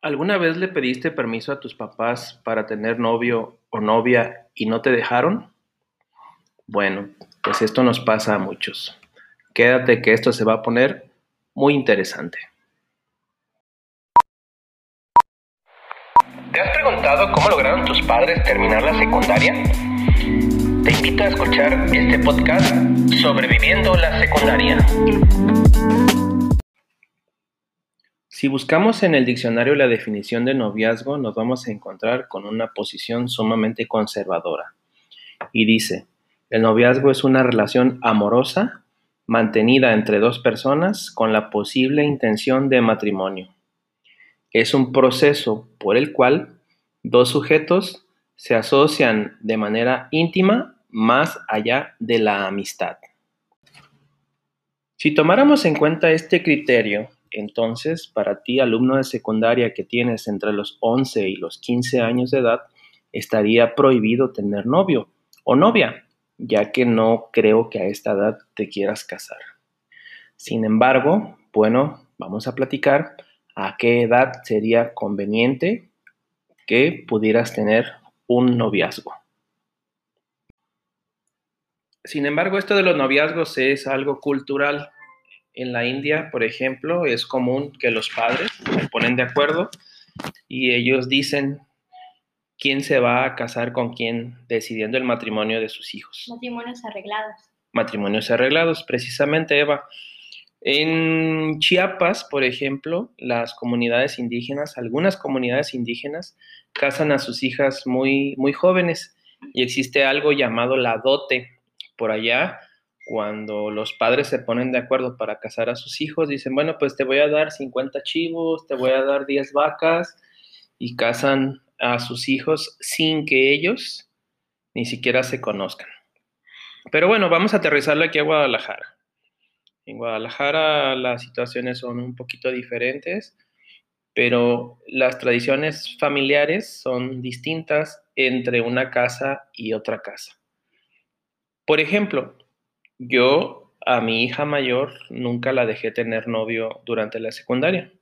¿Alguna vez le pediste permiso a tus papás para tener novio o novia y no te dejaron? Bueno, pues esto nos pasa a muchos. Quédate que esto se va a poner muy interesante. ¿Te has preguntado cómo lograron tus padres terminar la secundaria? Te invito a escuchar este podcast Sobreviviendo la secundaria. Si buscamos en el diccionario la definición de noviazgo, nos vamos a encontrar con una posición sumamente conservadora. Y dice, el noviazgo es una relación amorosa mantenida entre dos personas con la posible intención de matrimonio. Es un proceso por el cual dos sujetos se asocian de manera íntima más allá de la amistad. Si tomáramos en cuenta este criterio, entonces, para ti, alumno de secundaria que tienes entre los 11 y los 15 años de edad, estaría prohibido tener novio o novia, ya que no creo que a esta edad te quieras casar. Sin embargo, bueno, vamos a platicar a qué edad sería conveniente que pudieras tener un noviazgo. Sin embargo, esto de los noviazgos es algo cultural en la India, por ejemplo, es común que los padres se ponen de acuerdo y ellos dicen quién se va a casar con quién, decidiendo el matrimonio de sus hijos. Matrimonios arreglados. Matrimonios arreglados, precisamente, Eva. En Chiapas, por ejemplo, las comunidades indígenas, algunas comunidades indígenas, casan a sus hijas muy, muy jóvenes y existe algo llamado la dote. Por allá cuando los padres se ponen de acuerdo para casar a sus hijos, dicen, bueno, pues te voy a dar 50 chivos, te voy a dar 10 vacas, y casan a sus hijos sin que ellos ni siquiera se conozcan. Pero bueno, vamos a aterrizarlo aquí a Guadalajara. En Guadalajara las situaciones son un poquito diferentes, pero las tradiciones familiares son distintas entre una casa y otra casa. Por ejemplo, yo a mi hija mayor nunca la dejé tener novio durante la secundaria.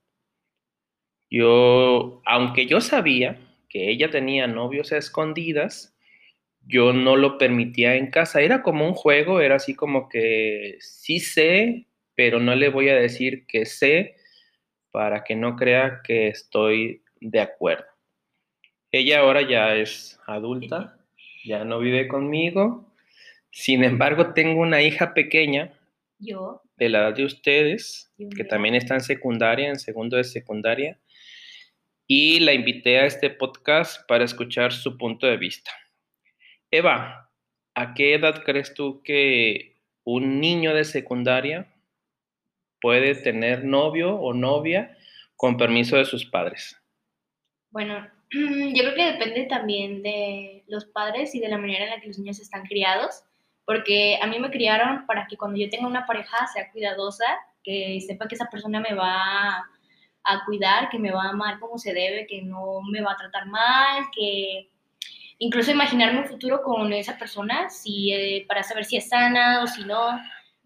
Yo, aunque yo sabía que ella tenía novios a escondidas, yo no lo permitía en casa. Era como un juego, era así como que sí sé, pero no le voy a decir que sé para que no crea que estoy de acuerdo. Ella ahora ya es adulta, ya no vive conmigo, sin embargo, tengo una hija pequeña. Yo. De la edad de ustedes, que también está en secundaria, en segundo de secundaria. Y la invité a este podcast para escuchar su punto de vista. Eva, ¿a qué edad crees tú que un niño de secundaria puede tener novio o novia con permiso de sus padres? Bueno, yo creo que depende también de los padres y de la manera en la que los niños están criados porque a mí me criaron para que cuando yo tenga una pareja sea cuidadosa, que sepa que esa persona me va a cuidar, que me va a amar como se debe, que no me va a tratar mal, que incluso imaginarme un futuro con esa persona si, eh, para saber si es sana o si no.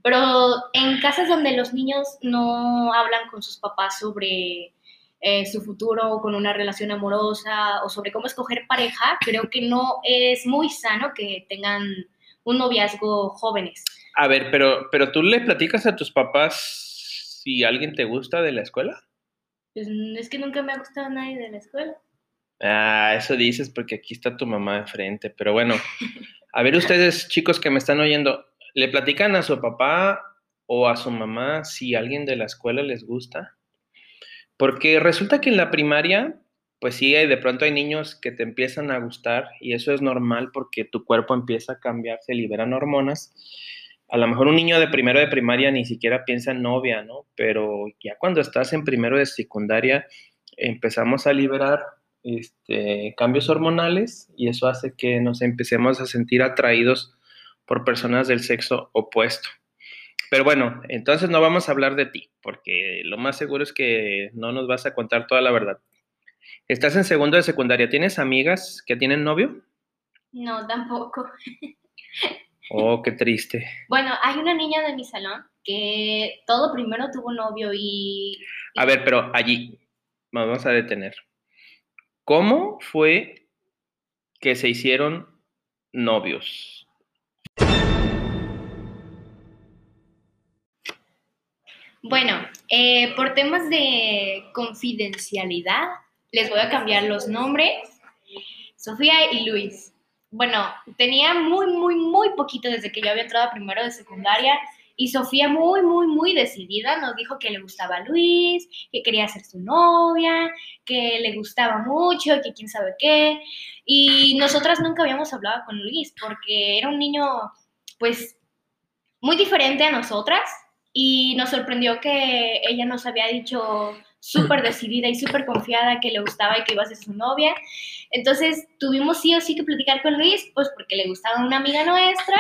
Pero en casas donde los niños no hablan con sus papás sobre eh, su futuro con una relación amorosa o sobre cómo escoger pareja, creo que no es muy sano que tengan un noviazgo jóvenes. A ver, pero, pero tú le platicas a tus papás si alguien te gusta de la escuela? Pues es que nunca me ha gustado nadie de la escuela. Ah, eso dices porque aquí está tu mamá enfrente, pero bueno, a ver ustedes chicos que me están oyendo, ¿le platican a su papá o a su mamá si alguien de la escuela les gusta? Porque resulta que en la primaria pues sí, de pronto hay niños que te empiezan a gustar y eso es normal porque tu cuerpo empieza a cambiar, se liberan hormonas. A lo mejor un niño de primero de primaria ni siquiera piensa en novia, ¿no? Pero ya cuando estás en primero de secundaria empezamos a liberar este, cambios hormonales y eso hace que nos empecemos a sentir atraídos por personas del sexo opuesto. Pero bueno, entonces no vamos a hablar de ti, porque lo más seguro es que no nos vas a contar toda la verdad. Estás en segundo de secundaria. ¿Tienes amigas que tienen novio? No, tampoco. Oh, qué triste. Bueno, hay una niña de mi salón que todo primero tuvo novio y... A ver, pero allí, nos vamos a detener. ¿Cómo fue que se hicieron novios? Bueno, eh, por temas de confidencialidad, les voy a cambiar los nombres. Sofía y Luis. Bueno, tenía muy, muy, muy poquito desde que yo había entrado primero de secundaria y Sofía muy, muy, muy decidida nos dijo que le gustaba Luis, que quería ser su novia, que le gustaba mucho, que quién sabe qué. Y nosotras nunca habíamos hablado con Luis porque era un niño, pues, muy diferente a nosotras y nos sorprendió que ella nos había dicho súper decidida y súper confiada que le gustaba y que iba a ser su novia. Entonces tuvimos sí o sí que platicar con Luis, pues porque le gustaba una amiga nuestra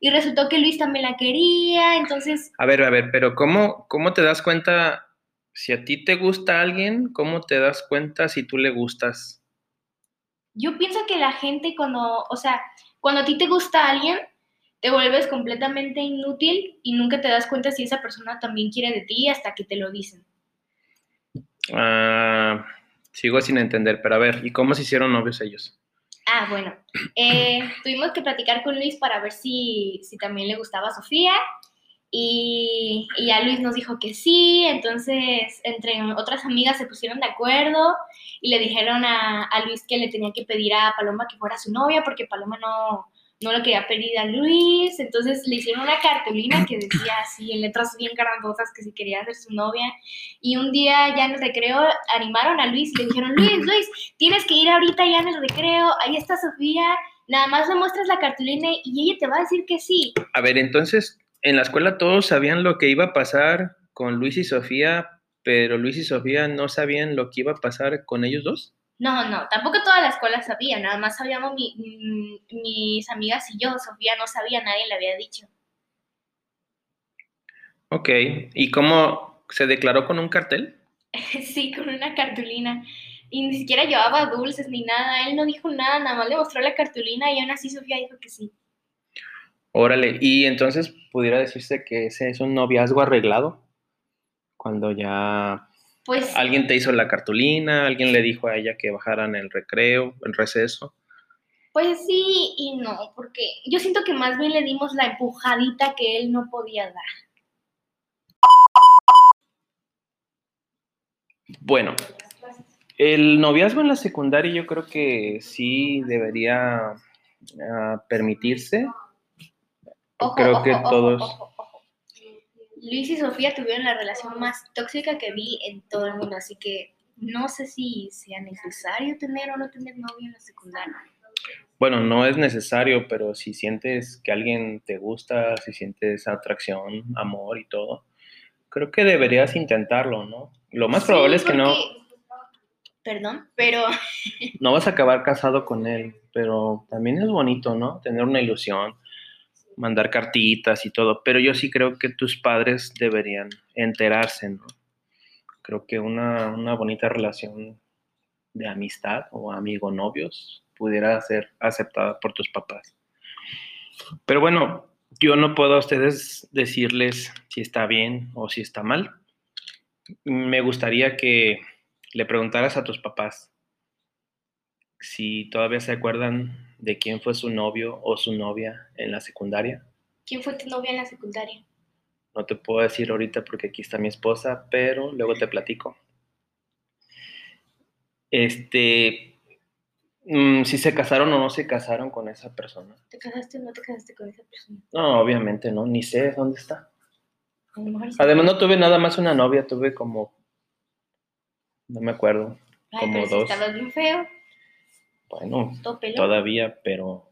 y resultó que Luis también la quería, entonces... A ver, a ver, pero ¿cómo, cómo te das cuenta si a ti te gusta alguien? ¿Cómo te das cuenta si tú le gustas? Yo pienso que la gente cuando, o sea, cuando a ti te gusta alguien, te vuelves completamente inútil y nunca te das cuenta si esa persona también quiere de ti hasta que te lo dicen. Ah, sigo sin entender, pero a ver, ¿y cómo se hicieron novios ellos? Ah, bueno, eh, tuvimos que platicar con Luis para ver si, si también le gustaba a Sofía y, y ya Luis nos dijo que sí, entonces entre otras amigas se pusieron de acuerdo y le dijeron a, a Luis que le tenía que pedir a Paloma que fuera su novia porque Paloma no, no lo quería pedir a Luis, entonces le hicieron una cartulina que decía así en letras bien grandotas que si quería ser su novia. Y un día ya en el recreo animaron a Luis y le dijeron, Luis, Luis, tienes que ir ahorita ya en el recreo, ahí está Sofía, nada más le muestras la cartulina y ella te va a decir que sí. A ver, entonces, en la escuela todos sabían lo que iba a pasar con Luis y Sofía, pero Luis y Sofía no sabían lo que iba a pasar con ellos dos. No, no, tampoco toda la escuela sabía, nada más sabíamos mi, mis amigas y yo, Sofía no sabía, nadie le había dicho. Ok, ¿y cómo se declaró con un cartel? sí, con una cartulina. Y ni siquiera llevaba dulces ni nada, él no dijo nada, nada más le mostró la cartulina y aún así Sofía dijo que sí. Órale, y entonces pudiera decirse que ese es un noviazgo arreglado, cuando ya pues, alguien te hizo la cartulina, alguien le dijo a ella que bajaran el recreo, el receso. Pues sí y no, porque yo siento que más bien le dimos la empujadita que él no podía dar. Bueno, el noviazgo en la secundaria yo creo que sí debería uh, permitirse. Ojo, creo ojo, que ojo, todos... Luis y Sofía tuvieron la relación más tóxica que vi en todo el mundo, así que no sé si sea necesario tener o no tener novio en la secundaria. Bueno, no es necesario, pero si sientes que alguien te gusta, si sientes atracción, amor y todo, creo que deberías intentarlo, ¿no? Lo más probable es que no, Perdón, pero no vas a acabar casado con él, pero también es bonito, ¿no? Tener una ilusión, mandar cartitas y todo, pero yo sí creo que tus padres deberían enterarse, ¿no? Creo que una, una bonita relación de amistad o amigo-novios pudiera ser aceptada por tus papás. Pero bueno, yo no puedo a ustedes decirles si está bien o si está mal. Me gustaría que le preguntaras a tus papás si todavía se acuerdan de quién fue su novio o su novia en la secundaria. ¿quién fue tu novia en la secundaria? No te puedo decir ahorita porque aquí está mi esposa, pero luego te platico. Este, mm, si se casaron o no se casaron con esa persona. ¿Te casaste o no te casaste con esa persona? No, obviamente no, ni sé dónde está. Además no tuve nada más una novia, tuve como, no me acuerdo, Ay, como pero si dos. estabas bien feo, bueno, pelón. todavía, pero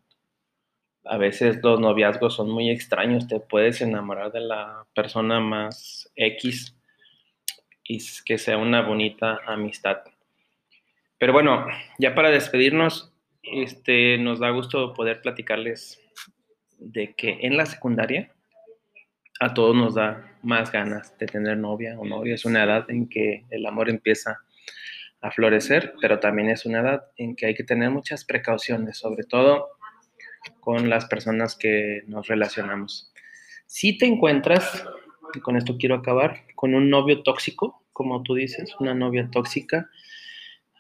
a veces los noviazgos son muy extraños, te puedes enamorar de la persona más X y que sea una bonita amistad. Pero bueno, ya para despedirnos, este, nos da gusto poder platicarles de que en la secundaria a todos nos da más ganas de tener novia o novia. Es una edad en que el amor empieza a florecer, pero también es una edad en que hay que tener muchas precauciones, sobre todo con las personas que nos relacionamos. Si te encuentras, y con esto quiero acabar, con un novio tóxico, como tú dices, una novia tóxica,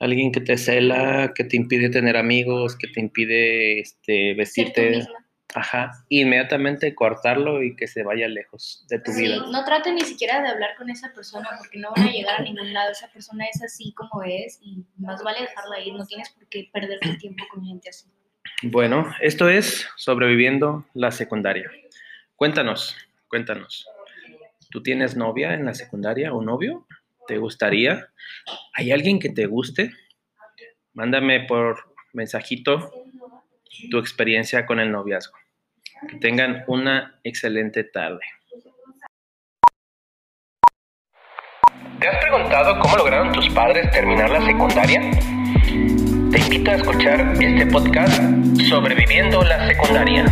alguien que te cela, que te impide tener amigos, que te impide este, vestirte. Ajá, inmediatamente cortarlo y que se vaya lejos de tu vida. No trate ni siquiera de hablar con esa persona porque no van a llegar a ningún lado. Esa persona es así como es y más vale dejarla ir. No tienes por qué perder tu tiempo con gente así. Bueno, esto es sobreviviendo la secundaria. Cuéntanos, cuéntanos. ¿Tú tienes novia en la secundaria o novio? ¿Te gustaría? ¿Hay alguien que te guste? Mándame por mensajito tu experiencia con el noviazgo. Que tengan una excelente tarde. ¿Te has preguntado cómo lograron tus padres terminar la secundaria? Te invito a escuchar este podcast Sobreviviendo la secundaria.